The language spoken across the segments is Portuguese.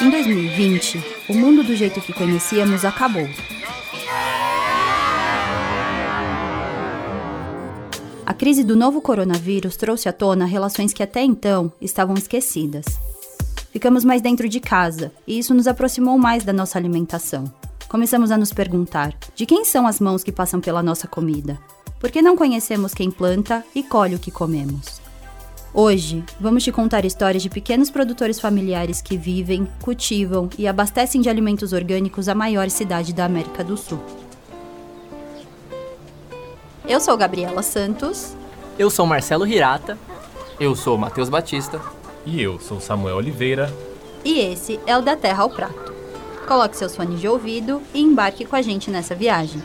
Em 2020, o mundo do jeito que conhecíamos acabou. A crise do novo coronavírus trouxe à tona relações que até então estavam esquecidas. Ficamos mais dentro de casa e isso nos aproximou mais da nossa alimentação. Começamos a nos perguntar: de quem são as mãos que passam pela nossa comida? Por que não conhecemos quem planta e colhe o que comemos? Hoje, vamos te contar histórias de pequenos produtores familiares que vivem, cultivam e abastecem de alimentos orgânicos a maior cidade da América do Sul. Eu sou Gabriela Santos. Eu sou Marcelo Hirata. Eu sou Matheus Batista. E eu sou Samuel Oliveira. E esse é o Da Terra ao Prato. Coloque seus fones de ouvido e embarque com a gente nessa viagem.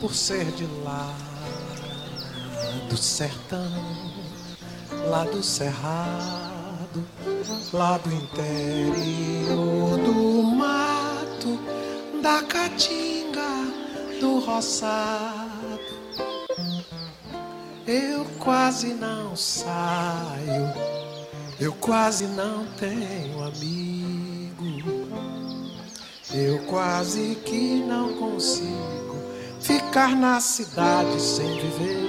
Por ser de lá do sertão, lá do cerrado, lá do interior do mato, da caatinga, do roçado. Eu quase não saio, eu quase não tenho amigo, eu quase que não consigo ficar na cidade sem viver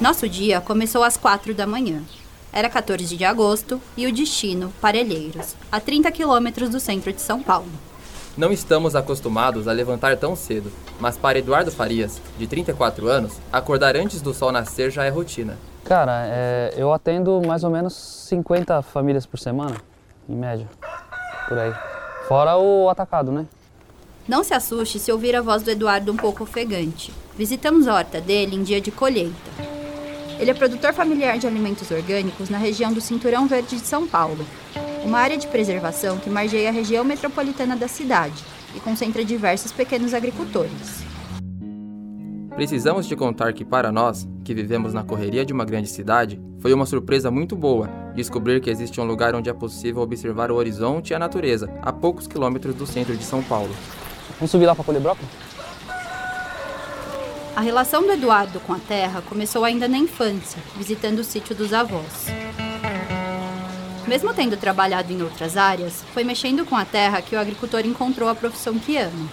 Nosso dia começou às quatro da manhã. Era 14 de agosto e o destino, Parelheiros, a 30 quilômetros do centro de São Paulo. Não estamos acostumados a levantar tão cedo, mas para Eduardo Farias, de 34 anos, acordar antes do sol nascer já é rotina. Cara, é, eu atendo mais ou menos 50 famílias por semana, em média, por aí. Fora o atacado, né? Não se assuste se ouvir a voz do Eduardo um pouco ofegante. Visitamos a horta dele em dia de colheita. Ele é produtor familiar de alimentos orgânicos na região do Cinturão Verde de São Paulo, uma área de preservação que margeia a região metropolitana da cidade e concentra diversos pequenos agricultores. Precisamos te contar que para nós, que vivemos na correria de uma grande cidade, foi uma surpresa muito boa descobrir que existe um lugar onde é possível observar o horizonte e a natureza, a poucos quilômetros do centro de São Paulo. Vamos subir lá para colher brócolis? A relação do Eduardo com a terra começou ainda na infância, visitando o sítio dos avós. Mesmo tendo trabalhado em outras áreas, foi mexendo com a terra que o agricultor encontrou a profissão que ama.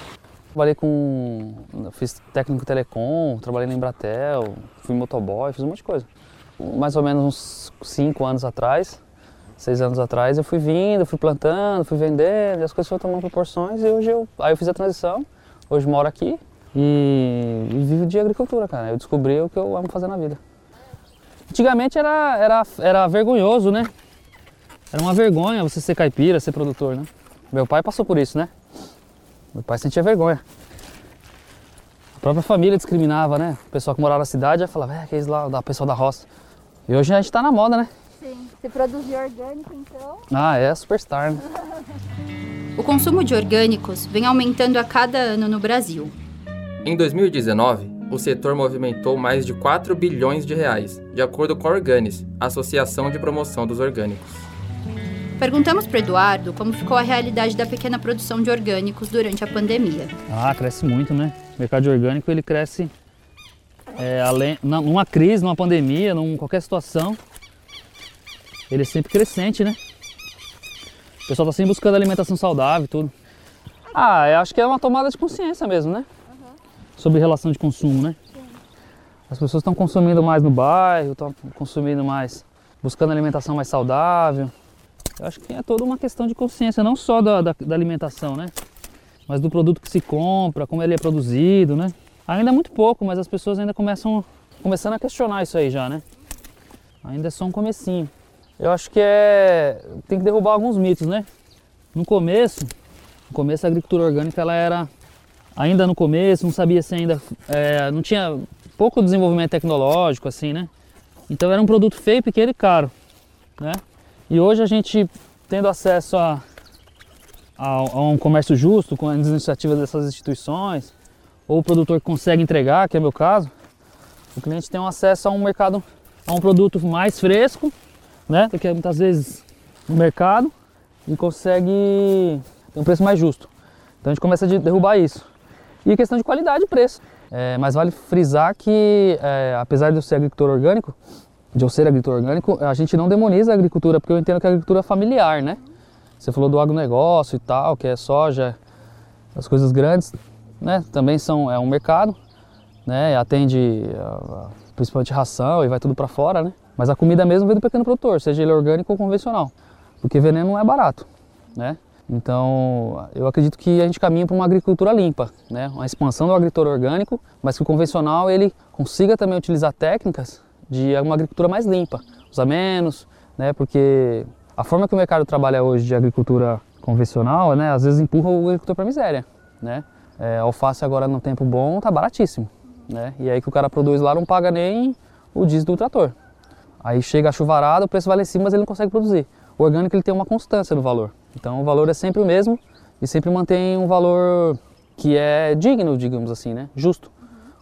Trabalhei com. fiz técnico telecom, trabalhei na Embratel, fui motoboy, fiz um monte de coisa. Mais ou menos uns cinco anos atrás, seis anos atrás, eu fui vindo, fui plantando, fui vendendo, e as coisas foram tomando proporções e hoje eu. Aí eu fiz a transição, hoje moro aqui, e, e vivo de agricultura, cara. Eu descobri o que eu amo fazer na vida. Antigamente era, era, era vergonhoso, né? Era uma vergonha você ser caipira, ser produtor, né? Meu pai passou por isso, né? Meu pai sentia vergonha. A própria família discriminava, né? O pessoal que morava na cidade já falava, é, que é isso lá, da pessoal da roça. E hoje a gente tá na moda, né? Sim. Se produzir orgânico, então. Ah, é superstar, né? o consumo de orgânicos vem aumentando a cada ano no Brasil. Em 2019, o setor movimentou mais de 4 bilhões de reais, de acordo com a Organis, Associação de Promoção dos Orgânicos. Perguntamos para Eduardo como ficou a realidade da pequena produção de orgânicos durante a pandemia. Ah, cresce muito, né? O mercado de orgânico ele cresce é, além, numa crise, numa pandemia, em qualquer situação, ele é sempre crescente, né? O pessoal está sempre buscando alimentação saudável e tudo. Ah, eu acho que é uma tomada de consciência mesmo, né? Sobre relação de consumo, né? As pessoas estão consumindo mais no bairro, estão consumindo mais, buscando alimentação mais saudável. Eu acho que é toda uma questão de consciência, não só da, da, da alimentação, né? Mas do produto que se compra, como ele é produzido, né? Ainda é muito pouco, mas as pessoas ainda começam começando a questionar isso aí já, né? Ainda é só um comecinho. Eu acho que é tem que derrubar alguns mitos, né? No começo, no começo a agricultura orgânica ela era ainda no começo, não sabia se ainda. É, não tinha pouco desenvolvimento tecnológico, assim, né? Então era um produto feio, pequeno e caro, né? E hoje a gente tendo acesso a, a, a um comércio justo com as iniciativas dessas instituições, ou o produtor que consegue entregar, que é meu caso, o cliente tem um acesso a um mercado, a um produto mais fresco, né? Do que muitas vezes no mercado e consegue ter um preço mais justo. Então a gente começa a derrubar isso. E questão de qualidade e preço. É, mas vale frisar que, é, apesar de eu ser agricultor orgânico, de eu ser agricultor orgânico, a gente não demoniza a agricultura, porque eu entendo que a agricultura é familiar, né? Você falou do agronegócio e tal, que é soja, as coisas grandes, né? Também são é um mercado, né? Atende principalmente ração e vai tudo para fora, né? Mas a comida mesmo vem do pequeno produtor, seja ele orgânico ou convencional, porque veneno não é barato, né? Então, eu acredito que a gente caminha para uma agricultura limpa, né? uma expansão do agricultor orgânico, mas que o convencional ele consiga também utilizar técnicas de uma agricultura mais limpa, usar menos, né? porque a forma que o mercado trabalha hoje de agricultura convencional, né? às vezes empurra o agricultor para a miséria. Né? É, alface agora no tempo bom está baratíssimo, né? e aí que o cara produz lá não paga nem o diesel do trator. Aí chega a chuvarada, o preço vale cima, mas ele não consegue produzir. O orgânico ele tem uma constância no valor. Então o valor é sempre o mesmo e sempre mantém um valor que é digno, digamos assim, né? Justo.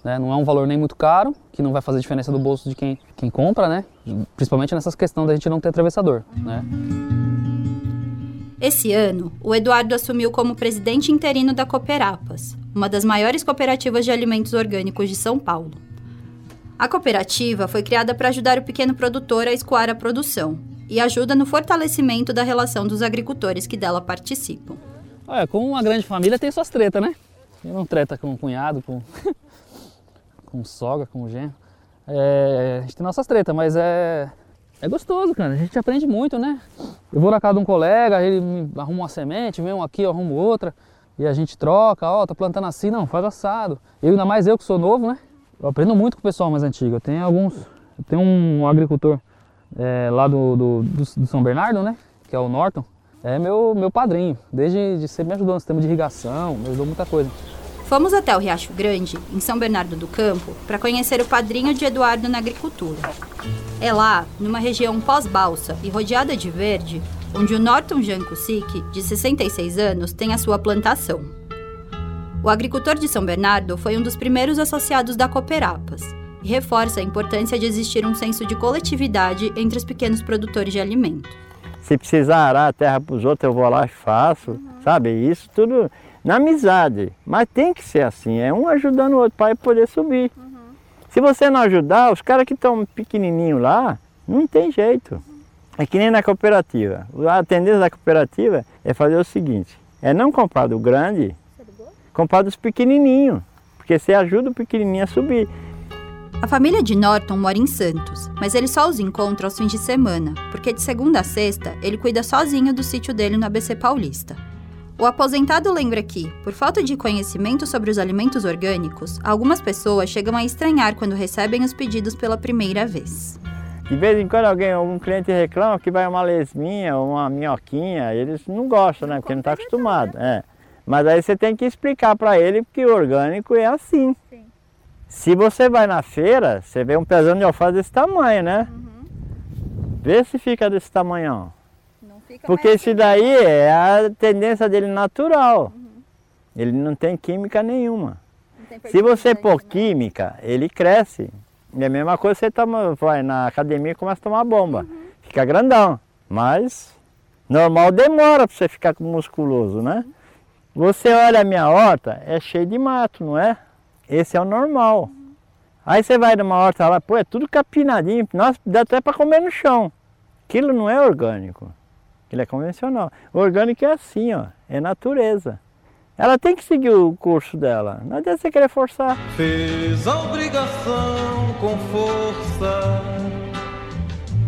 Né? Não é um valor nem muito caro, que não vai fazer diferença do bolso de quem, quem compra, né? Principalmente nessas questões da gente não ter atravessador, né? Esse ano, o Eduardo assumiu como presidente interino da Cooperapas, uma das maiores cooperativas de alimentos orgânicos de São Paulo. A cooperativa foi criada para ajudar o pequeno produtor a escoar a produção e ajuda no fortalecimento da relação dos agricultores que dela participam. Olha, como uma grande família tem suas tretas, né? Eu não treta com o cunhado, com, com sogra, com genro. É, a gente tem nossas tretas, mas é, é gostoso, cara. A gente aprende muito, né? Eu vou na casa de um colega, ele arruma uma semente, vem um aqui, eu arrumo outra. E a gente troca, ó, oh, tô plantando assim, não, faz assado. Eu, ainda mais eu que sou novo, né? Eu aprendo muito com o pessoal mais antigo. Eu tenho alguns. Eu tenho um agricultor é, lá do, do, do, São Bernardo, né? Que é o Norton. É meu, meu padrinho. Desde de sempre me ajudou no sistema de irrigação, me ajudou muita coisa. Fomos até o Riacho Grande, em São Bernardo do Campo, para conhecer o padrinho de Eduardo na agricultura. É lá, numa região pós-balsa e rodeada de verde, onde o Norton Jancusic, de 66 anos, tem a sua plantação. O agricultor de São Bernardo foi um dos primeiros associados da Cooperapas e reforça a importância de existir um senso de coletividade entre os pequenos produtores de alimento. Se precisar arar a terra para os outros, eu vou lá e faço, uhum. sabe? Isso tudo na amizade. Mas tem que ser assim, é um ajudando o outro para poder subir. Uhum. Se você não ajudar, os caras que estão pequenininhos lá, não tem jeito. É que nem na cooperativa. A tendência da cooperativa é fazer o seguinte, é não comprar do grande, comprar dos pequenininhos. Porque você ajuda o pequenininho a subir. A família de Norton mora em Santos, mas ele só os encontra aos fins de semana, porque de segunda a sexta ele cuida sozinho do sítio dele no ABC Paulista. O aposentado lembra que, por falta de conhecimento sobre os alimentos orgânicos, algumas pessoas chegam a estranhar quando recebem os pedidos pela primeira vez. De vez em quando alguém, algum cliente reclama que vai uma lesminha ou uma minhoquinha, eles não gostam, né? Porque não está acostumado. É. Mas aí você tem que explicar para ele que o orgânico é assim. Se você vai na feira, você vê um pezão de alface desse tamanho, né? Uhum. Vê se fica desse tamanho. Porque esse daí é a tendência dele natural. Uhum. Ele não tem química nenhuma. Se você pôr química, ele cresce. É a mesma coisa você toma, vai na academia e começa a tomar bomba. Uhum. Fica grandão. Mas normal demora para você ficar musculoso, né? Uhum. Você olha a minha horta, é cheio de mato, não é? Esse é o normal. Aí você vai numa horta lá, pô, é tudo capinadinho. Nossa, dá até para comer no chão. Aquilo não é orgânico. Aquilo é convencional. O orgânico é assim, ó. É natureza. Ela tem que seguir o curso dela. Não adianta você querer forçar. Fez a obrigação com força.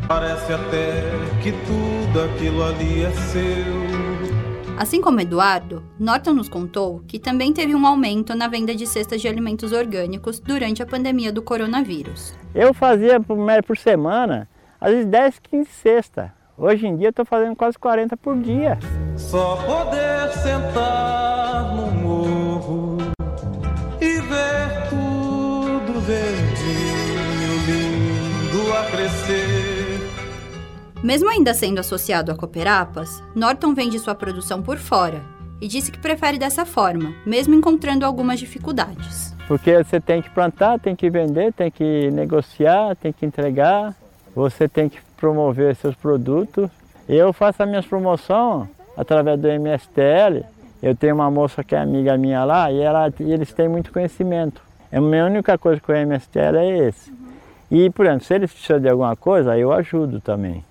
Parece até que tudo aquilo ali é seu. Assim como Eduardo, Norton nos contou que também teve um aumento na venda de cestas de alimentos orgânicos durante a pandemia do coronavírus. Eu fazia por, por semana, às vezes 10, 15 cestas. Hoje em dia estou fazendo quase 40 por dia. Só poder sentar no morro e ver tudo verdinho, Mesmo ainda sendo associado a Cooperapas, Norton vende sua produção por fora e disse que prefere dessa forma, mesmo encontrando algumas dificuldades. Porque você tem que plantar, tem que vender, tem que negociar, tem que entregar, você tem que promover seus produtos. Eu faço as minhas promoções através do MSTL. Eu tenho uma moça que é amiga minha lá e, ela, e eles têm muito conhecimento. A minha única coisa com o MSTL é esse. E, por exemplo, se eles precisam de alguma coisa, eu ajudo também.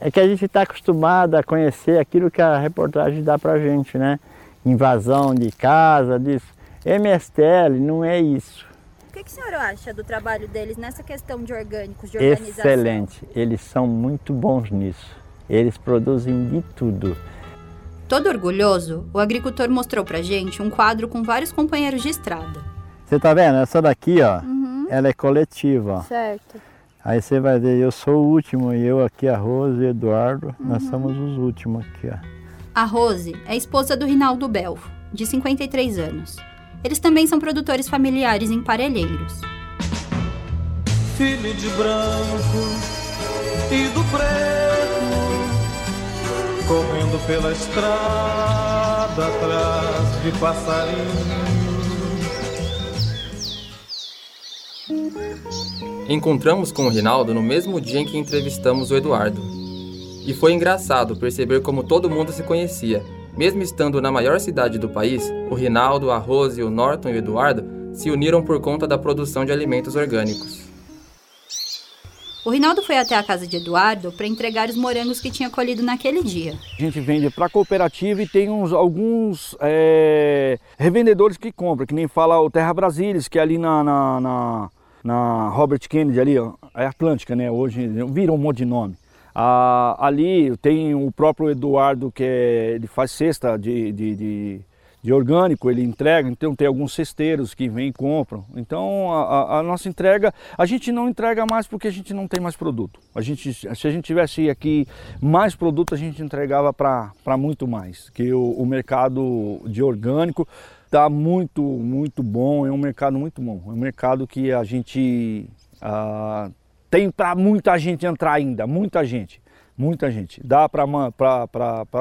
É que a gente está acostumado a conhecer aquilo que a reportagem dá para a gente, né? Invasão de casa, disso. MSTL não é isso. O que, que o senhor acha do trabalho deles nessa questão de orgânicos, de organização? Excelente. Eles são muito bons nisso. Eles produzem de tudo. Todo orgulhoso, o agricultor mostrou pra gente um quadro com vários companheiros de estrada. Você tá vendo? Essa daqui, ó, uhum. ela é coletiva. Ó. Certo. Aí você vai ver, eu sou o último e eu aqui, a Rose e o Eduardo, uhum. nós somos os últimos aqui, ó. A Rose é esposa do Rinaldo Belfo, de 53 anos. Eles também são produtores familiares em Parelheiros. Filho de branco e do preto, correndo pela estrada atrás de passarinho. Encontramos com o Rinaldo no mesmo dia em que entrevistamos o Eduardo. E foi engraçado perceber como todo mundo se conhecia mesmo estando na maior cidade do país, o Rinaldo, a Rose, o Norton e o Eduardo se uniram por conta da produção de alimentos orgânicos. O Rinaldo foi até a casa de Eduardo para entregar os morangos que tinha colhido naquele dia. A gente vende para a cooperativa e tem uns, alguns é, revendedores que compram, que nem fala o Terra Brasilis, que é ali na, na, na, na Robert Kennedy, ali, é Atlântica, né? Hoje virou um monte de nome. Ah, ali tem o próprio Eduardo que é, ele faz cesta de, de, de, de, orgânico, ele entrega, então tem alguns cesteiros que vêm e compram. Então a, a, nossa entrega, a gente não entrega mais porque a gente não tem mais produto. A gente, se a gente tivesse aqui mais produto, a gente entregava para muito mais. Que o, o mercado de orgânico está muito, muito bom, é um mercado muito bom. É um mercado que a gente ah, tem para muita gente entrar ainda, muita gente, muita gente. Dá para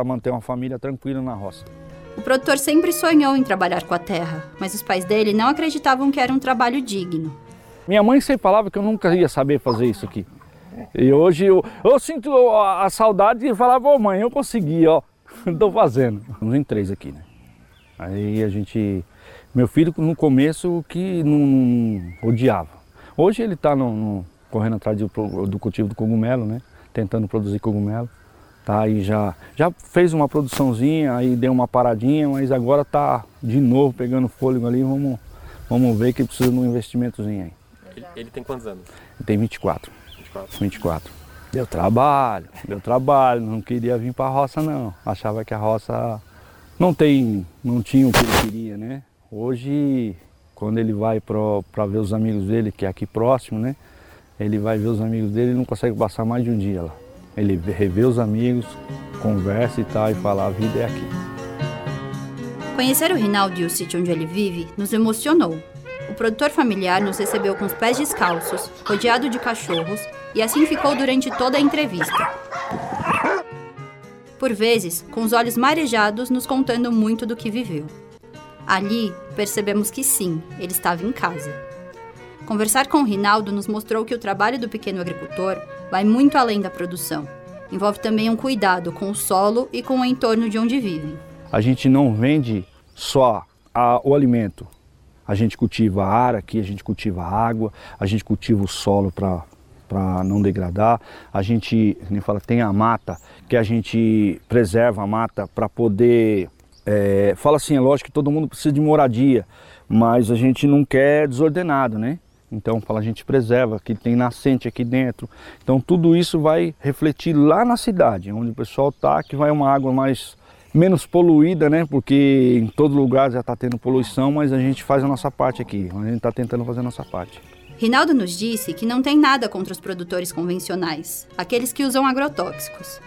manter uma família tranquila na roça. O produtor sempre sonhou em trabalhar com a terra, mas os pais dele não acreditavam que era um trabalho digno. Minha mãe sempre falava que eu nunca ia saber fazer isso aqui. E hoje eu, eu sinto a, saudade de falar, ô mãe, eu consegui, ó, estou fazendo. Uns em três aqui, né? Aí a gente. Meu filho no começo que não, não odiava. Hoje ele está correndo atrás do, do cultivo do cogumelo, né? Tentando produzir cogumelo. Tá, e já, já fez uma produçãozinha, aí deu uma paradinha, mas agora tá de novo pegando fôlego ali, vamos, vamos ver que precisa de um investimentozinho aí. Ele, ele tem quantos anos? Ele tem 24. 24. 24. Deu trabalho, deu trabalho, não queria vir para a roça não. Achava que a roça não tem, não tinha o que ele queria, né? Hoje, quando ele vai para ver os amigos dele, que é aqui próximo, né? ele vai ver os amigos dele e não consegue passar mais de um dia lá. Ele revê os amigos, conversa e tal, e fala, a vida é aqui. Conhecer o Rinaldo e o sítio onde ele vive nos emocionou. O produtor familiar nos recebeu com os pés descalços, rodeado de cachorros, e assim ficou durante toda a entrevista. Por vezes, com os olhos marejados, nos contando muito do que viveu. Ali, percebemos que sim, ele estava em casa. Conversar com o Rinaldo nos mostrou que o trabalho do pequeno agricultor vai muito além da produção. Envolve também um cuidado com o solo e com o entorno de onde vivem. A gente não vende só a, o alimento. A gente cultiva ar aqui, a gente cultiva água, a gente cultiva o solo para para não degradar. A gente, nem fala, tem a mata, que a gente preserva a mata para poder. É, fala assim, é lógico que todo mundo precisa de moradia, mas a gente não quer desordenado, né? Então, fala, a gente preserva, que tem nascente aqui dentro. Então, tudo isso vai refletir lá na cidade, onde o pessoal está, que vai uma água mais menos poluída, né? Porque em todo lugar já está tendo poluição, mas a gente faz a nossa parte aqui. A gente está tentando fazer a nossa parte. Rinaldo nos disse que não tem nada contra os produtores convencionais, aqueles que usam agrotóxicos.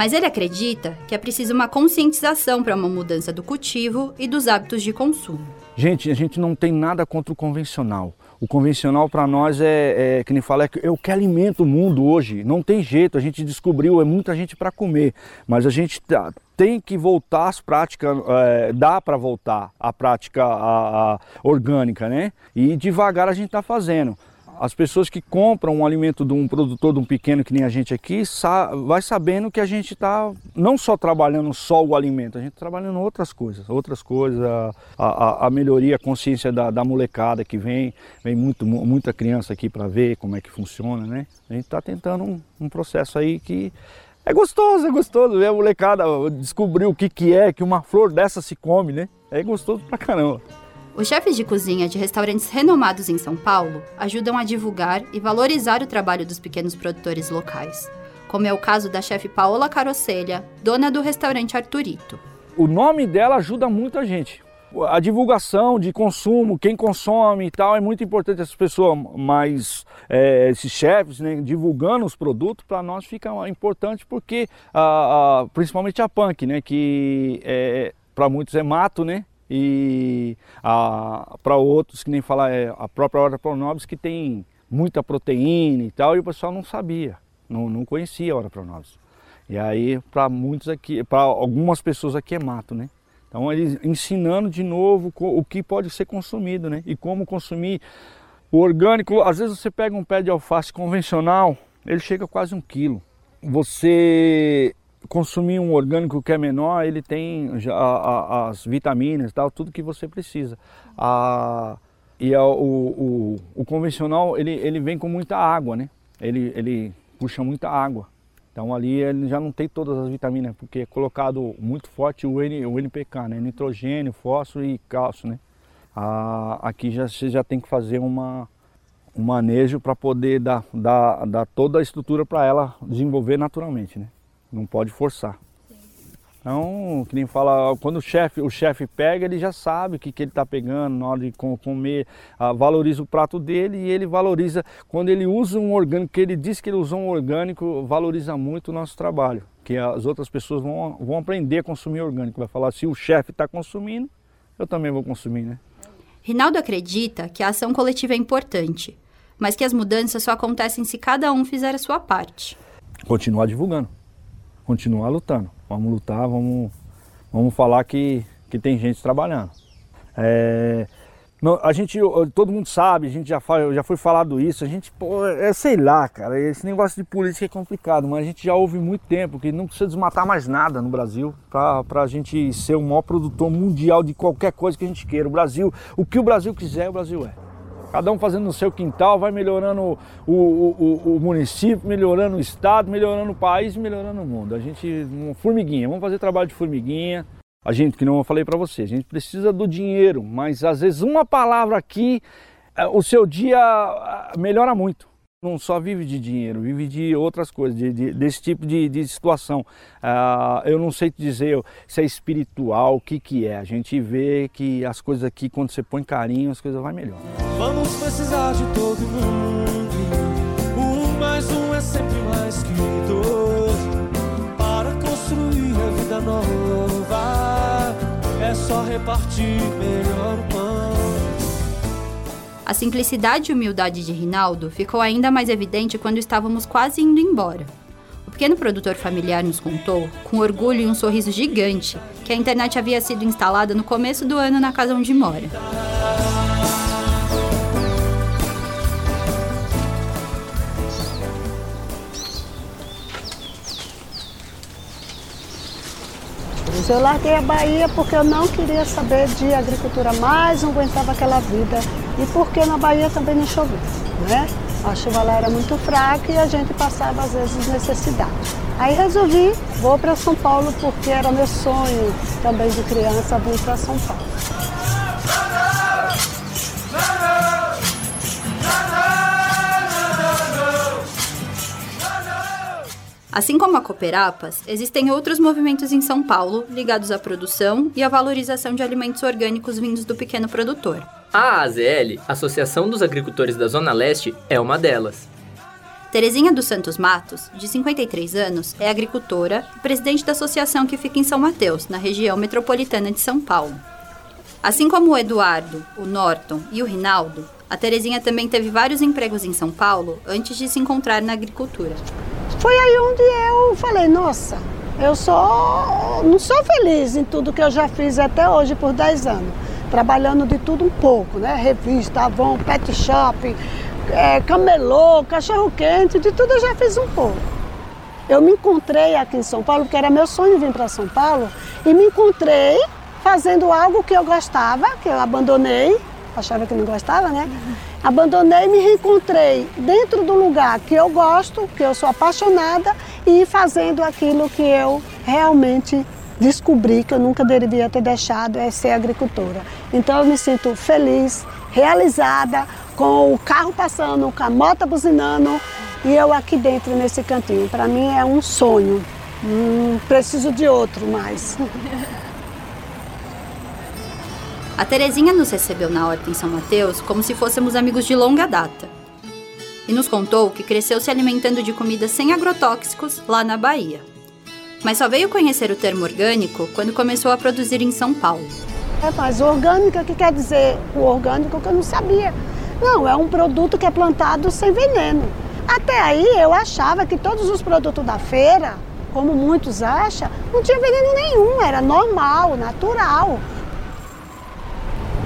Mas ele acredita que é preciso uma conscientização para uma mudança do cultivo e dos hábitos de consumo. Gente, a gente não tem nada contra o convencional. O convencional para nós é, é, que nem fala, é, o que alimenta o mundo hoje. Não tem jeito, a gente descobriu, é muita gente para comer. Mas a gente tá, tem que voltar às práticas, é, dá para voltar à prática a, a orgânica, né? E devagar a gente está fazendo. As pessoas que compram um alimento de um produtor, de um pequeno que nem a gente aqui, sa vai sabendo que a gente está não só trabalhando só o alimento, a gente está trabalhando outras coisas, outras coisas, a, a, a melhoria, a consciência da, da, molecada que vem, vem muito, muita criança aqui para ver como é que funciona, né? A gente está tentando um, um processo aí que é gostoso, é gostoso ver a molecada descobrir o que, que é que uma flor dessa se come, né? É gostoso pra caramba. Os chefes de cozinha de restaurantes renomados em São Paulo ajudam a divulgar e valorizar o trabalho dos pequenos produtores locais, como é o caso da chefe Paola Carocelha, dona do restaurante Arturito. O nome dela ajuda muito a gente. A divulgação de consumo, quem consome e tal, é muito importante. Essas pessoas mais, é, esses chefes, né, divulgando os produtos, para nós fica importante porque, a, a, principalmente a punk, né, que é, para muitos é mato, né, e para outros, que nem falar, é, a própria Hora Pronobis, que tem muita proteína e tal, e o pessoal não sabia, não, não conhecia a Hora Pronobis. E aí, para muitos aqui, para algumas pessoas aqui é mato, né? Então, eles ensinando de novo o que pode ser consumido, né? E como consumir o orgânico. Às vezes você pega um pé de alface convencional, ele chega a quase um quilo. Você consumir um orgânico que é menor, ele tem já as vitaminas, tal, tudo que você precisa. A, e a, o, o, o, convencional, ele, ele vem com muita água, né? Ele, ele puxa muita água. Então ali ele já não tem todas as vitaminas, porque é colocado muito forte o, N, o NPK, né? Nitrogênio, fósforo e cálcio, né? aqui já, você já tem que fazer uma, um manejo para poder dar, dar, dar toda a estrutura para ela desenvolver naturalmente, né? Não pode forçar. Então, que nem fala, quando o chefe o chefe pega, ele já sabe o que, que ele está pegando na hora de comer, ah, valoriza o prato dele e ele valoriza, quando ele usa um orgânico, que ele diz que ele usou um orgânico, valoriza muito o nosso trabalho, que as outras pessoas vão, vão aprender a consumir orgânico, vai falar, se o chefe está consumindo, eu também vou consumir, né? Rinaldo acredita que a ação coletiva é importante, mas que as mudanças só acontecem se cada um fizer a sua parte. Continuar divulgando continuar lutando. Vamos lutar, vamos, vamos falar que, que tem gente trabalhando. É, não, a gente, todo mundo sabe, a gente já, já foi falado isso, a gente, pô, é, sei lá, cara, esse negócio de política é complicado, mas a gente já ouve muito tempo que não precisa desmatar mais nada no Brasil para a gente ser o maior produtor mundial de qualquer coisa que a gente queira. O Brasil, o que o Brasil quiser, o Brasil é. Cada um fazendo no seu quintal, vai melhorando o, o, o, o município, melhorando o estado, melhorando o país, melhorando o mundo. A gente, formiguinha, vamos fazer trabalho de formiguinha. A gente, que não eu falei para você, a gente precisa do dinheiro, mas às vezes uma palavra aqui, é, o seu dia ah, melhora muito não só vive de dinheiro, vive de outras coisas, de, de, desse tipo de, de situação. Uh, eu não sei te dizer se é espiritual, o que, que é. A gente vê que as coisas aqui, quando você põe carinho, as coisas vão melhor. Vamos precisar de todo mundo. Um mais um é sempre mais que dois. Para construir a vida nova, é só repartir melhor o. A simplicidade e humildade de Rinaldo ficou ainda mais evidente quando estávamos quase indo embora. O pequeno produtor familiar nos contou, com orgulho e um sorriso gigante, que a internet havia sido instalada no começo do ano na casa onde mora. Eu larguei a Bahia porque eu não queria saber de agricultura mais, não aguentava aquela vida e porque na Bahia também não chovia, né? A chuva lá era muito fraca e a gente passava às vezes necessidade. Aí resolvi, vou para São Paulo porque era meu sonho também de criança vir para São Paulo. Assim como a Cooperapas, existem outros movimentos em São Paulo ligados à produção e à valorização de alimentos orgânicos vindos do pequeno produtor. A AZL, Associação dos Agricultores da Zona Leste, é uma delas. Terezinha dos Santos Matos, de 53 anos, é agricultora e presidente da associação que fica em São Mateus, na região metropolitana de São Paulo. Assim como o Eduardo, o Norton e o Rinaldo, a Terezinha também teve vários empregos em São Paulo antes de se encontrar na agricultura. Foi aí onde eu falei, nossa, eu sou não sou feliz em tudo que eu já fiz até hoje por 10 anos. Trabalhando de tudo um pouco, né? Revista, Avon, Pet Shop, é, camelô, cachorro quente, de tudo eu já fiz um pouco. Eu me encontrei aqui em São Paulo, porque era meu sonho vir para São Paulo, e me encontrei fazendo algo que eu gostava, que eu abandonei, achava que não gostava, né? Abandonei e me reencontrei dentro do lugar que eu gosto, que eu sou apaixonada e fazendo aquilo que eu realmente descobri que eu nunca deveria ter deixado, é ser agricultora. Então eu me sinto feliz, realizada, com o carro passando, com a moto buzinando e eu aqui dentro nesse cantinho. Para mim é um sonho. Não preciso de outro mais. A Terezinha nos recebeu na horta em São Mateus como se fôssemos amigos de longa data. E nos contou que cresceu se alimentando de comida sem agrotóxicos lá na Bahia. Mas só veio conhecer o termo orgânico quando começou a produzir em São Paulo. É, mas orgânico, o que quer dizer o orgânico que eu não sabia? Não, é um produto que é plantado sem veneno. Até aí eu achava que todos os produtos da feira, como muitos acham, não tinha veneno nenhum, era normal, natural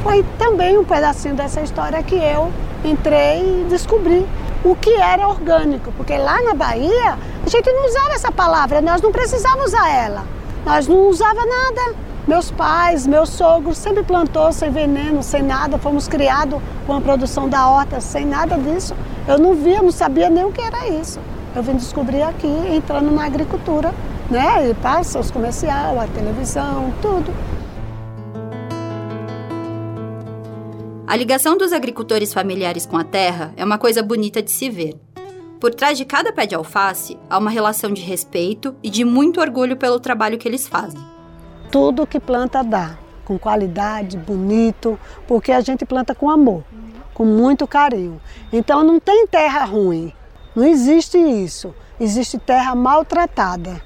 foi também um pedacinho dessa história que eu entrei e descobri o que era orgânico, porque lá na Bahia a gente não usava essa palavra, nós não precisávamos usar ela, nós não usava nada. Meus pais, meus sogros sempre plantou sem veneno, sem nada, fomos criados com a produção da horta sem nada disso. Eu não via, não sabia nem o que era isso. Eu vim descobrir aqui, entrando na agricultura, né? E passa os comercial, a televisão, tudo. A ligação dos agricultores familiares com a terra é uma coisa bonita de se ver. Por trás de cada pé de alface há uma relação de respeito e de muito orgulho pelo trabalho que eles fazem. Tudo que planta dá, com qualidade, bonito, porque a gente planta com amor, com muito carinho. Então não tem terra ruim, não existe isso. Existe terra maltratada.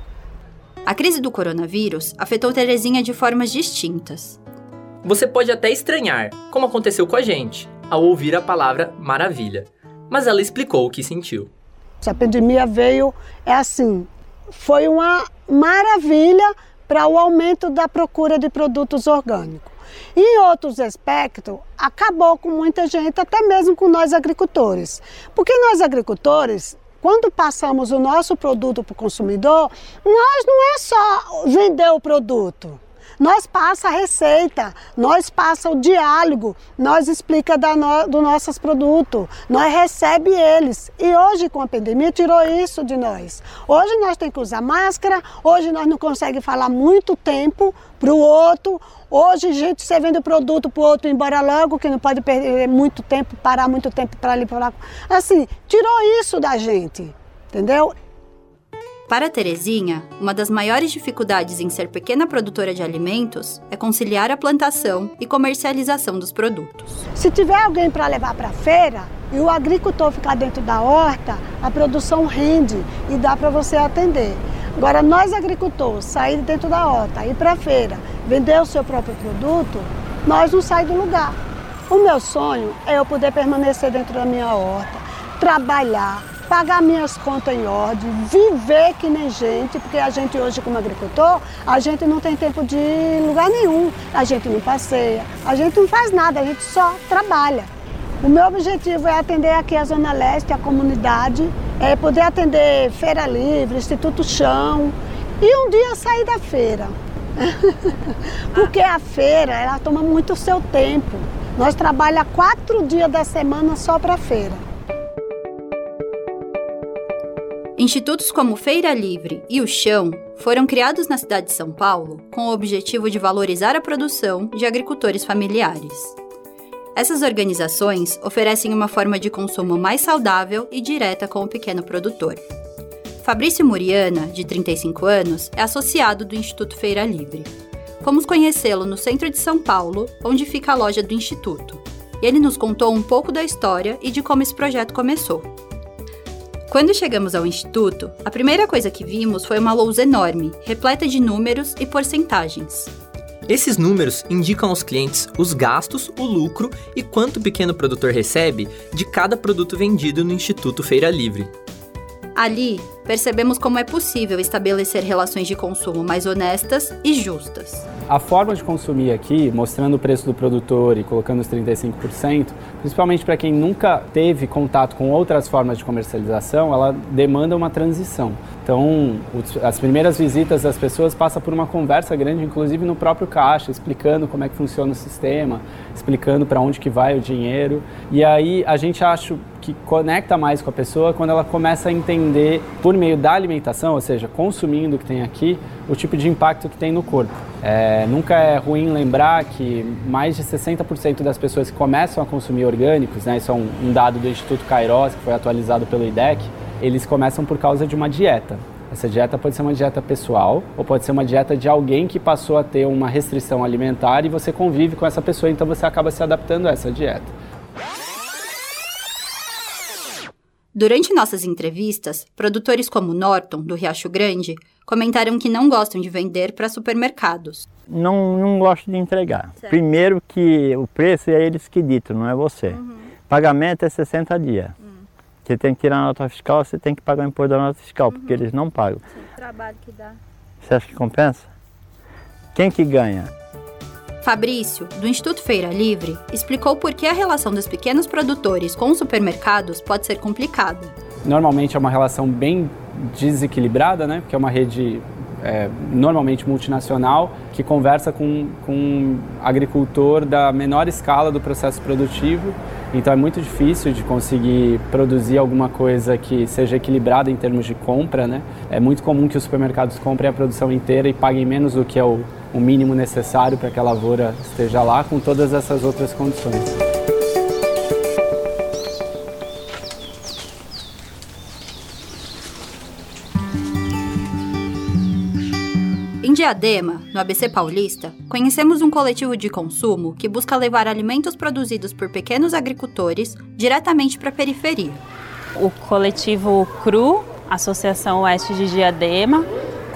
A crise do coronavírus afetou Terezinha de formas distintas. Você pode até estranhar, como aconteceu com a gente, ao ouvir a palavra maravilha, mas ela explicou o que sentiu. A pandemia veio, é assim, foi uma maravilha para o aumento da procura de produtos orgânicos. Em outros aspectos, acabou com muita gente, até mesmo com nós agricultores. Porque nós agricultores, quando passamos o nosso produto para o consumidor, nós não é só vender o produto. Nós passa a receita, nós passa o diálogo, nós explica da no, do nossos produtos, nós recebe eles. E hoje com a pandemia tirou isso de nós. Hoje nós temos que usar máscara, hoje nós não conseguimos falar muito tempo para o outro. Hoje, gente, você vende o produto para o outro embora logo, que não pode perder muito tempo, parar muito tempo para ali para lá. Assim, tirou isso da gente, entendeu? Para Terezinha, uma das maiores dificuldades em ser pequena produtora de alimentos é conciliar a plantação e comercialização dos produtos. Se tiver alguém para levar para a feira e o agricultor ficar dentro da horta, a produção rende e dá para você atender. Agora, nós agricultores, sair dentro da horta, ir para a feira, vender o seu próprio produto, nós não saímos do lugar. O meu sonho é eu poder permanecer dentro da minha horta, trabalhar, pagar minhas contas em ordem, viver que nem gente, porque a gente hoje como agricultor, a gente não tem tempo de lugar nenhum, a gente não passeia, a gente não faz nada, a gente só trabalha. O meu objetivo é atender aqui a Zona Leste, a comunidade, é poder atender Feira Livre, Instituto Chão e um dia sair da feira. porque a feira, ela toma muito o seu tempo. Nós trabalhamos quatro dias da semana só para feira. Institutos como Feira Livre e o Chão foram criados na cidade de São Paulo com o objetivo de valorizar a produção de agricultores familiares. Essas organizações oferecem uma forma de consumo mais saudável e direta com o pequeno produtor. Fabrício Muriana, de 35 anos, é associado do Instituto Feira Livre. Fomos conhecê-lo no centro de São Paulo, onde fica a loja do Instituto. E ele nos contou um pouco da história e de como esse projeto começou. Quando chegamos ao instituto, a primeira coisa que vimos foi uma lousa enorme, repleta de números e porcentagens. Esses números indicam aos clientes os gastos, o lucro e quanto o pequeno produtor recebe de cada produto vendido no Instituto Feira Livre. Ali, percebemos como é possível estabelecer relações de consumo mais honestas e justas. A forma de consumir aqui, mostrando o preço do produtor e colocando os 35%, principalmente para quem nunca teve contato com outras formas de comercialização, ela demanda uma transição. Então, as primeiras visitas das pessoas passam por uma conversa grande, inclusive no próprio caixa, explicando como é que funciona o sistema, explicando para onde que vai o dinheiro. E aí a gente acha que conecta mais com a pessoa quando ela começa a entender, por meio da alimentação, ou seja, consumindo o que tem aqui, o tipo de impacto que tem no corpo. É, nunca é ruim lembrar que mais de 60% das pessoas que começam a consumir orgânicos, né, isso é um, um dado do Instituto Kairos, que foi atualizado pelo IDEC, eles começam por causa de uma dieta. Essa dieta pode ser uma dieta pessoal ou pode ser uma dieta de alguém que passou a ter uma restrição alimentar e você convive com essa pessoa, então você acaba se adaptando a essa dieta. Durante nossas entrevistas, produtores como Norton, do Riacho Grande, comentaram que não gostam de vender para supermercados. Não, não gosto de entregar. Certo. Primeiro que o preço é eles que ditam, não é você. Uhum. Pagamento é 60 dias. Uhum. Você tem que tirar a nota fiscal, você tem que pagar o imposto da nota fiscal, uhum. porque eles não pagam. Sim, o trabalho que dá. Você acha que compensa? Quem que ganha? Fabrício, do Instituto Feira Livre, explicou por que a relação dos pequenos produtores com os supermercados pode ser complicada. Normalmente é uma relação bem desequilibrada, né? Porque é uma rede é, normalmente multinacional que conversa com, com um agricultor da menor escala do processo produtivo então é muito difícil de conseguir produzir alguma coisa que seja equilibrada em termos de compra, né? É muito comum que os supermercados comprem a produção inteira e paguem menos do que é o, o mínimo necessário para que a lavoura esteja lá, com todas essas outras condições. Diadema, no ABC Paulista, conhecemos um coletivo de consumo que busca levar alimentos produzidos por pequenos agricultores diretamente para a periferia. O coletivo CRU, Associação Oeste de Diadema,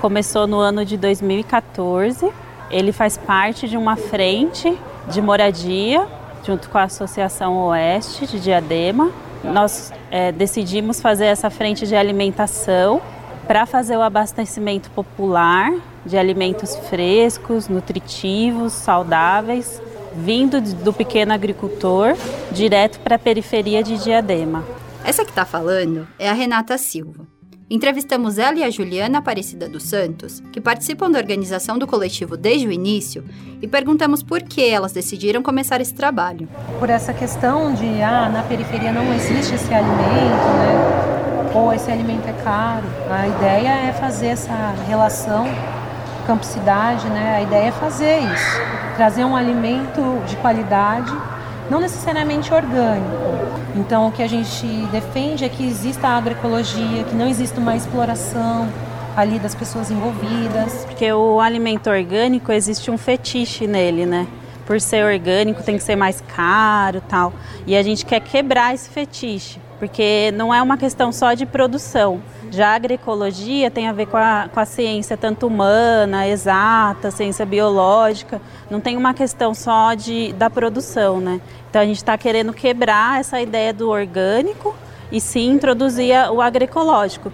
começou no ano de 2014. Ele faz parte de uma frente de moradia junto com a Associação Oeste de Diadema. Nós é, decidimos fazer essa frente de alimentação para fazer o abastecimento popular de alimentos frescos, nutritivos, saudáveis, vindo do pequeno agricultor direto para a periferia de Diadema. Essa que está falando é a Renata Silva. Entrevistamos ela e a Juliana Aparecida dos Santos, que participam da organização do coletivo desde o início, e perguntamos por que elas decidiram começar esse trabalho. Por essa questão de, ah, na periferia não existe esse alimento, né? Ou esse alimento é caro. A ideia é fazer essa relação campo-cidade, né? A ideia é fazer isso, trazer um alimento de qualidade, não necessariamente orgânico. Então, o que a gente defende é que exista a agroecologia, que não exista uma exploração ali das pessoas envolvidas. Porque o alimento orgânico existe um fetiche nele, né? Por ser orgânico tem que ser mais caro, tal. E a gente quer quebrar esse fetiche, porque não é uma questão só de produção já a agroecologia tem a ver com a, com a ciência tanto humana, exata, ciência biológica, não tem uma questão só de, da produção, né? Então a gente está querendo quebrar essa ideia do orgânico e sim introduzir o agroecológico.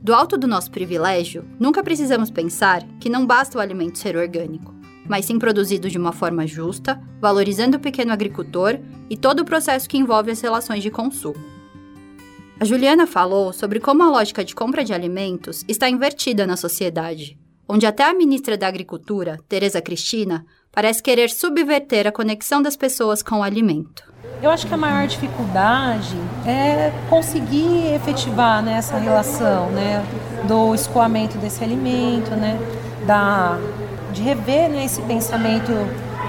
Do alto do nosso privilégio, nunca precisamos pensar que não basta o alimento ser orgânico, mas sim produzido de uma forma justa, valorizando o pequeno agricultor e todo o processo que envolve as relações de consumo. A Juliana falou sobre como a lógica de compra de alimentos está invertida na sociedade, onde até a ministra da Agricultura, Tereza Cristina, parece querer subverter a conexão das pessoas com o alimento. Eu acho que a maior dificuldade é conseguir efetivar né, essa relação né, do escoamento desse alimento, né, da, de rever né, esse pensamento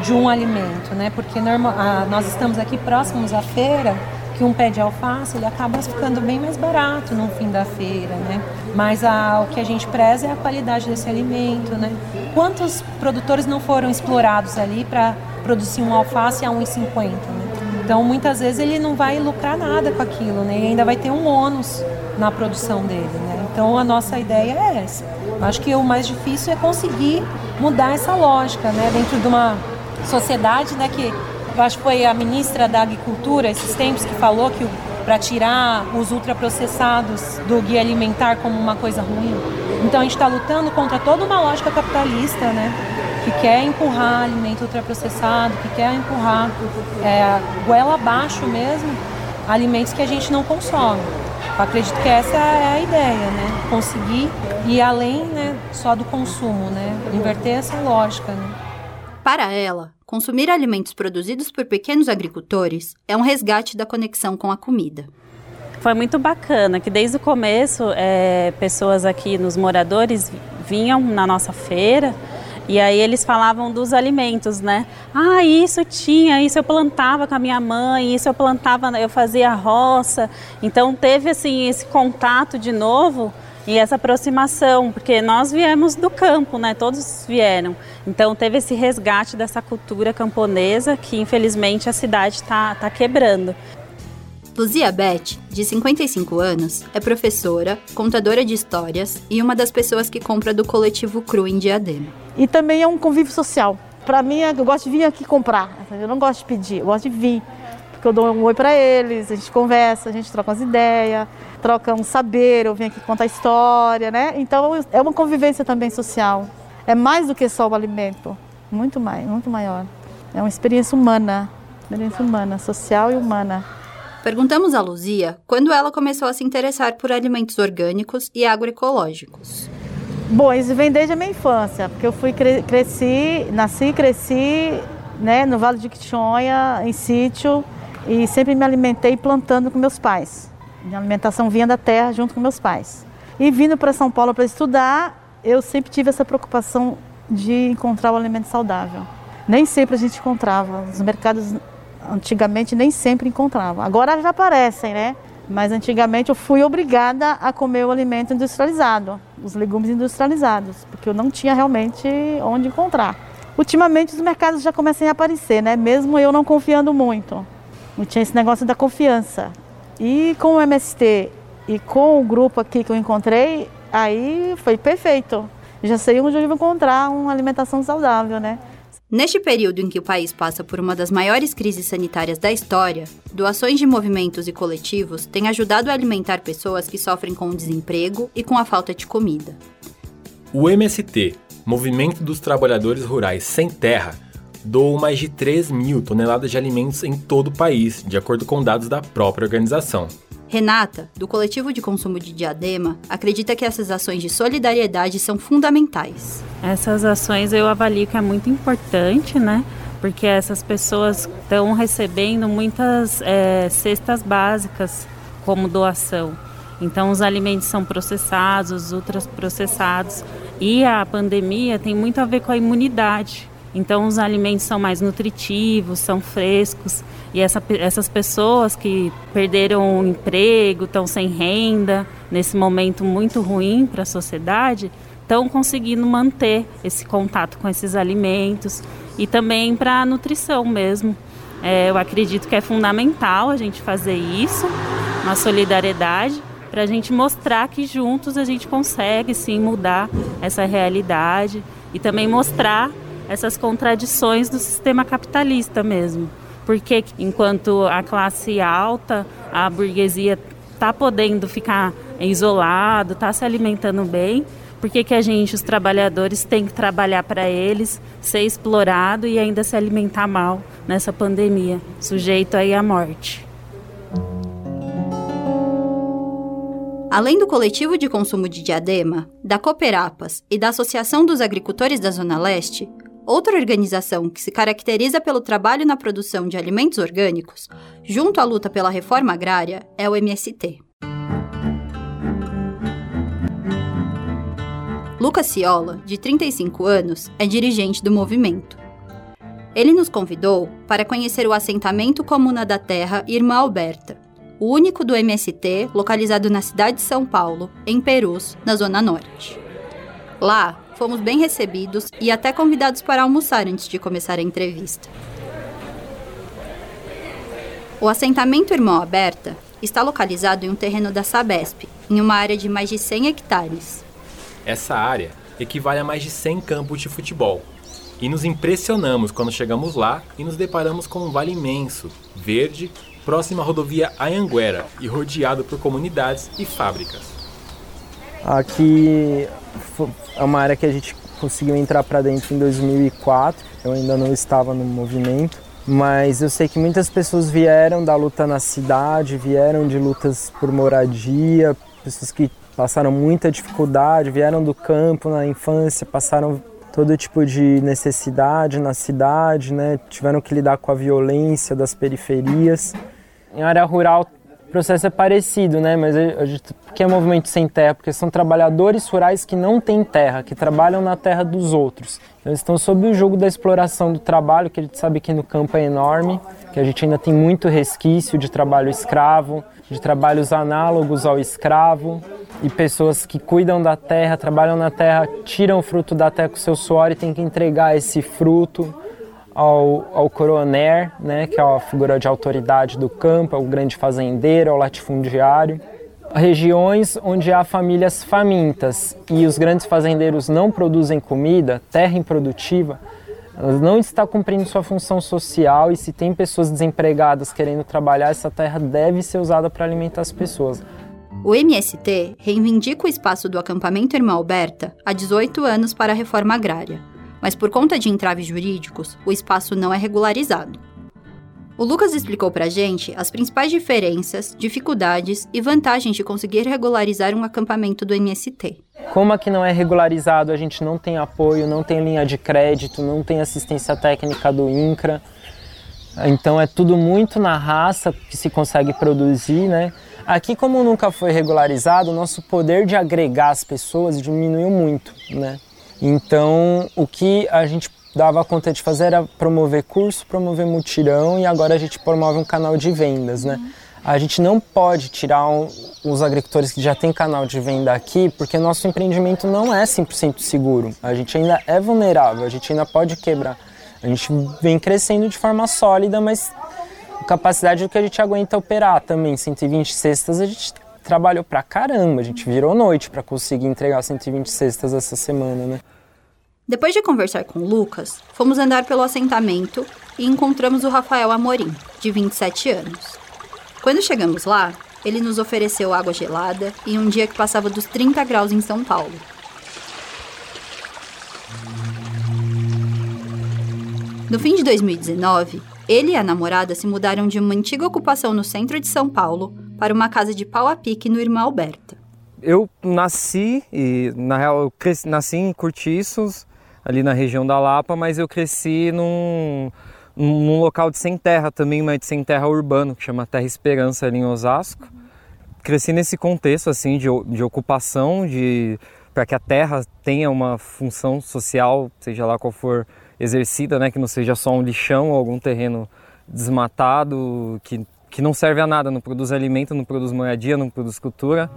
de um alimento, né, porque normal, a, nós estamos aqui próximos à feira que um pé de alface ele acaba ficando bem mais barato no fim da feira, né? Mas a, o que a gente preza é a qualidade desse alimento, né? Quantos produtores não foram explorados ali para produzir um alface a 1,50, né? Então muitas vezes ele não vai lucrar nada com aquilo, né? E ainda vai ter um ônus na produção dele, né? Então a nossa ideia é essa. Acho que o mais difícil é conseguir mudar essa lógica, né? Dentro de uma sociedade, né? Que eu acho que foi a ministra da Agricultura esses tempos que falou que para tirar os ultraprocessados do guia alimentar como uma coisa ruim. Então a gente está lutando contra toda uma lógica capitalista, né? Que quer empurrar alimento ultraprocessado, que quer empurrar é, goela abaixo mesmo alimentos que a gente não consome. Eu acredito que essa é a ideia, né? Conseguir ir além né, só do consumo, né? Inverter essa lógica, né? Para ela, consumir alimentos produzidos por pequenos agricultores é um resgate da conexão com a comida. Foi muito bacana que desde o começo é, pessoas aqui nos moradores vinham na nossa feira e aí eles falavam dos alimentos, né? Ah, isso tinha, isso eu plantava com a minha mãe, isso eu plantava, eu fazia roça. Então teve assim esse contato de novo e essa aproximação, porque nós viemos do campo, né? Todos vieram. Então teve esse resgate dessa cultura camponesa que infelizmente a cidade está tá quebrando. Luzia Beth, de 55 anos, é professora, contadora de histórias e uma das pessoas que compra do coletivo Cru em Diadema. E também é um convívio social. Para mim, eu gosto de vir aqui comprar. Eu não gosto de pedir, eu gosto de vir. Porque eu dou um oi para eles, a gente conversa, a gente troca umas ideias, troca um saber, eu venho aqui contar história, né? Então é uma convivência também social. É mais do que só o alimento, muito mais, muito maior. É uma experiência humana, experiência humana, social e humana. Perguntamos a Luzia quando ela começou a se interessar por alimentos orgânicos e agroecológicos. Bom, isso vem desde a minha infância, porque eu fui cre cresci, nasci e cresci né, no Vale de Quichonha, em sítio, e sempre me alimentei plantando com meus pais. Minha alimentação vinha da terra junto com meus pais. E vindo para São Paulo para estudar, eu sempre tive essa preocupação de encontrar o alimento saudável. Nem sempre a gente encontrava. Os mercados antigamente nem sempre encontrava. Agora já aparecem, né? Mas antigamente eu fui obrigada a comer o alimento industrializado, os legumes industrializados, porque eu não tinha realmente onde encontrar. Ultimamente os mercados já começam a aparecer, né? Mesmo eu não confiando muito. Não tinha esse negócio da confiança. E com o MST e com o grupo aqui que eu encontrei, aí foi perfeito. Já sei onde eu vou encontrar uma alimentação saudável, né? Neste período em que o país passa por uma das maiores crises sanitárias da história, doações de movimentos e coletivos têm ajudado a alimentar pessoas que sofrem com o desemprego e com a falta de comida. O MST, Movimento dos Trabalhadores Rurais Sem Terra, doou mais de 3 mil toneladas de alimentos em todo o país, de acordo com dados da própria organização. Renata, do coletivo de consumo de Diadema, acredita que essas ações de solidariedade são fundamentais. Essas ações eu avalio que é muito importante, né? Porque essas pessoas estão recebendo muitas é, cestas básicas como doação. Então, os alimentos são processados, ultraprocessados. E a pandemia tem muito a ver com a imunidade. Então, os alimentos são mais nutritivos, são frescos. E essa, essas pessoas que perderam o emprego, estão sem renda, nesse momento muito ruim para a sociedade, estão conseguindo manter esse contato com esses alimentos e também para a nutrição mesmo. É, eu acredito que é fundamental a gente fazer isso, uma solidariedade, para a gente mostrar que juntos a gente consegue sim mudar essa realidade e também mostrar essas contradições do sistema capitalista mesmo. Porque enquanto a classe alta, a burguesia está podendo ficar isolado, está se alimentando bem, por que, que a gente, os trabalhadores, tem que trabalhar para eles, ser explorado e ainda se alimentar mal nessa pandemia, sujeito aí à morte? Além do coletivo de consumo de Diadema, da Cooperapas e da Associação dos Agricultores da Zona Leste, Outra organização que se caracteriza pelo trabalho na produção de alimentos orgânicos, junto à luta pela reforma agrária, é o MST. Lucas Ciola, de 35 anos, é dirigente do movimento. Ele nos convidou para conhecer o assentamento Comuna da Terra Irmã Alberta, o único do MST localizado na cidade de São Paulo, em Perus, na Zona Norte. Lá, fomos bem recebidos e até convidados para almoçar antes de começar a entrevista. O assentamento Irmão Aberta está localizado em um terreno da Sabesp, em uma área de mais de 100 hectares. Essa área equivale a mais de 100 campos de futebol. E nos impressionamos quando chegamos lá e nos deparamos com um vale imenso, verde, próximo à rodovia Anhanguera e rodeado por comunidades e fábricas. Aqui é uma área que a gente conseguiu entrar para dentro em 2004. Eu ainda não estava no movimento, mas eu sei que muitas pessoas vieram da luta na cidade, vieram de lutas por moradia, pessoas que passaram muita dificuldade, vieram do campo na infância, passaram todo tipo de necessidade na cidade, né? Tiveram que lidar com a violência das periferias. Em área rural processo é parecido, né? Mas gente, que é movimento sem terra? Porque são trabalhadores rurais que não têm terra, que trabalham na terra dos outros. Então, eles estão sob o jogo da exploração do trabalho, que a gente sabe que no campo é enorme, que a gente ainda tem muito resquício de trabalho escravo, de trabalhos análogos ao escravo, e pessoas que cuidam da terra, trabalham na terra, tiram o fruto da terra com seu suor e têm que entregar esse fruto ao, ao coroner, né, que é a figura de autoridade do campo, ao grande fazendeiro, ao latifundiário. Regiões onde há famílias famintas e os grandes fazendeiros não produzem comida, terra improdutiva, não está cumprindo sua função social e se tem pessoas desempregadas querendo trabalhar, essa terra deve ser usada para alimentar as pessoas. O MST reivindica o espaço do acampamento Irmã Alberta há 18 anos para a reforma agrária mas por conta de entraves jurídicos, o espaço não é regularizado. O Lucas explicou pra gente as principais diferenças, dificuldades e vantagens de conseguir regularizar um acampamento do MST. Como aqui não é regularizado, a gente não tem apoio, não tem linha de crédito, não tem assistência técnica do INCRA. Então é tudo muito na raça que se consegue produzir, né? Aqui, como nunca foi regularizado, o nosso poder de agregar as pessoas diminuiu muito, né? Então, o que a gente dava conta de fazer era promover curso, promover mutirão e agora a gente promove um canal de vendas, né? A gente não pode tirar um, os agricultores que já têm canal de venda aqui, porque nosso empreendimento não é 100% seguro. A gente ainda é vulnerável, a gente ainda pode quebrar. A gente vem crescendo de forma sólida, mas capacidade do que a gente aguenta operar também. 120 cestas a gente trabalhou pra caramba, a gente virou noite para conseguir entregar 120 cestas essa semana, né? Depois de conversar com o Lucas, fomos andar pelo assentamento e encontramos o Rafael Amorim, de 27 anos. Quando chegamos lá, ele nos ofereceu água gelada em um dia que passava dos 30 graus em São Paulo. No fim de 2019, ele e a namorada se mudaram de uma antiga ocupação no centro de São Paulo para uma casa de pau a pique no Irmã Alberta. Eu nasci, e na real eu cresci, nasci em Curtiços, ali na região da Lapa, mas eu cresci num, num local de sem terra também, mas de sem terra urbano, que chama Terra Esperança ali em Osasco. Cresci nesse contexto assim de, de ocupação, de para que a terra tenha uma função social, seja lá qual for exercida, né, que não seja só um lixão ou algum terreno desmatado, que que não serve a nada, não produz alimento, não produz moradia, não produz cultura.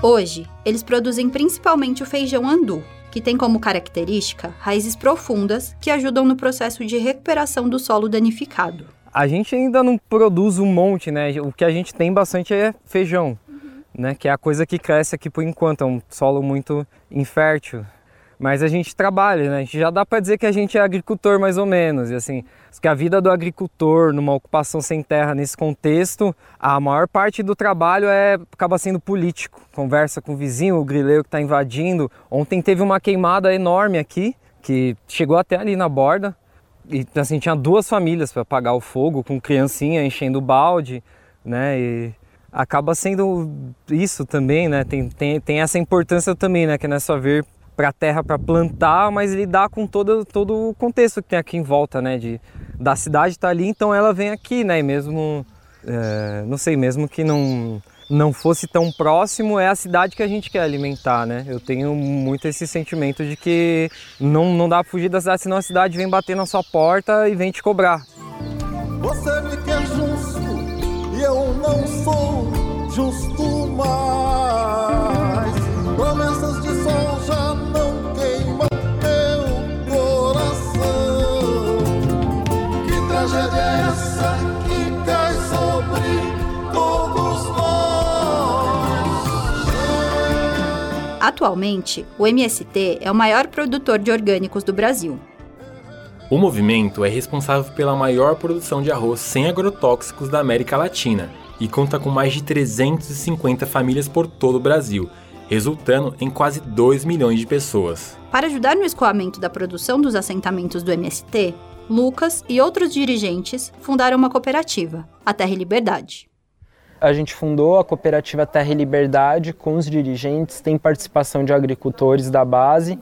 Hoje, eles produzem principalmente o feijão andu, que tem como característica raízes profundas que ajudam no processo de recuperação do solo danificado. A gente ainda não produz um monte, né? O que a gente tem bastante é feijão, uhum. né? Que é a coisa que cresce aqui por enquanto, é um solo muito infértil. Mas a gente trabalha, né? A gente já dá para dizer que a gente é agricultor mais ou menos. E assim, que a vida do agricultor numa ocupação sem terra nesse contexto, a maior parte do trabalho é acaba sendo político. Conversa com o vizinho, o grileiro que está invadindo. Ontem teve uma queimada enorme aqui, que chegou até ali na borda. E assim, tinha duas famílias para apagar o fogo, com criancinha enchendo o balde, né? E acaba sendo isso também, né? Tem, tem, tem essa importância também, né? Que não é só ver para a terra para plantar, mas lidar com todo, todo o contexto que tem aqui em volta, né? De, da cidade está ali, então ela vem aqui, né? E mesmo, é, não sei, mesmo que não, não fosse tão próximo, é a cidade que a gente quer alimentar, né? Eu tenho muito esse sentimento de que não, não dá para fugir da cidade, senão a cidade vem bater na sua porta e vem te cobrar. Você me quer justo e eu não sou justo mais. Promessas de sol já não queimam meu coração. Que tragédia é essa que cai sobre todos nós? Atualmente, o MST é o maior produtor de orgânicos do Brasil. O movimento é responsável pela maior produção de arroz sem agrotóxicos da América Latina e conta com mais de 350 famílias por todo o Brasil, resultando em quase 2 milhões de pessoas. Para ajudar no escoamento da produção dos assentamentos do MST, Lucas e outros dirigentes fundaram uma cooperativa, a Terra e Liberdade. A gente fundou a cooperativa Terra e Liberdade com os dirigentes, tem participação de agricultores da base,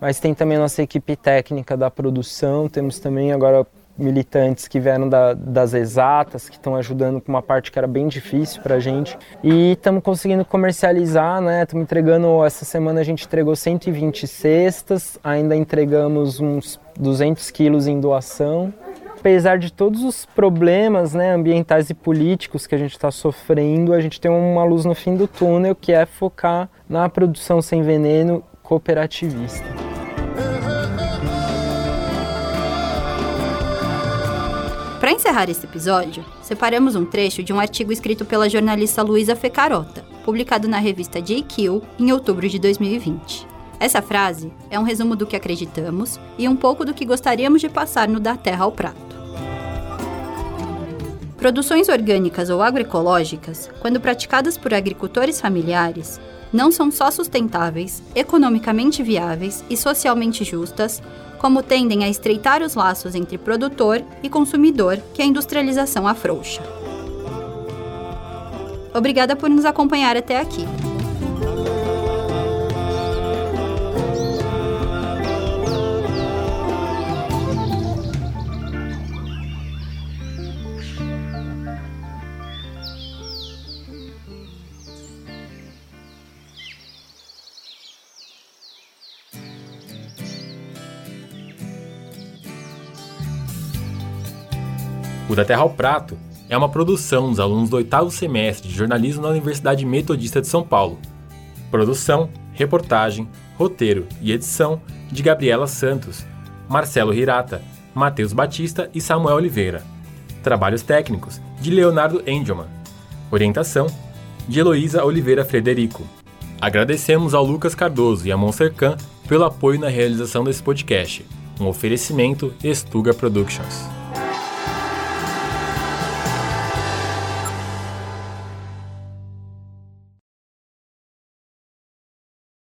mas tem também a nossa equipe técnica da produção, temos também agora militantes que vieram da, das exatas, que estão ajudando com uma parte que era bem difícil para a gente. E estamos conseguindo comercializar, né? Estamos entregando, essa semana a gente entregou 120 cestas, ainda entregamos uns 200 quilos em doação. Apesar de todos os problemas né, ambientais e políticos que a gente está sofrendo, a gente tem uma luz no fim do túnel que é focar na produção sem veneno cooperativista. Para encerrar esse episódio, separamos um trecho de um artigo escrito pela jornalista Luísa Fecarota, publicado na revista JQ em outubro de 2020. Essa frase é um resumo do que acreditamos e um pouco do que gostaríamos de passar no Da Terra ao Prato. Produções orgânicas ou agroecológicas, quando praticadas por agricultores familiares, não são só sustentáveis, economicamente viáveis e socialmente justas, como tendem a estreitar os laços entre produtor e consumidor que a industrialização afrouxa. Obrigada por nos acompanhar até aqui. Da Terra ao Prato é uma produção dos alunos do oitavo semestre de jornalismo na Universidade Metodista de São Paulo. Produção, reportagem, roteiro e edição de Gabriela Santos, Marcelo Hirata, Matheus Batista e Samuel Oliveira. Trabalhos técnicos de Leonardo Engelman. Orientação de Heloísa Oliveira Frederico. Agradecemos ao Lucas Cardoso e a Monsercan pelo apoio na realização desse podcast. Um oferecimento Estuga Productions.